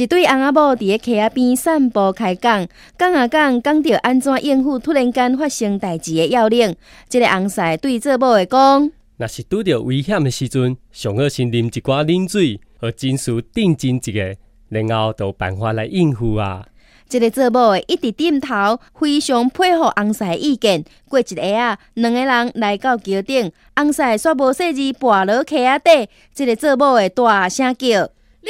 一对翁仔某伫咧溪仔边散步开讲，讲啊讲讲着安怎应付突然间发生代志的要领。即个翁婿对做某的讲：若是拄着危险的时阵，上好先啉一寡冷水，和真事定真一个，然后就办法来应付啊。即个做某一直点头，非常配合翁婿的意见。过一下啊，两个人来到桥顶，翁婿煞无细字跋落溪仔底，即个做某的大声叫：啉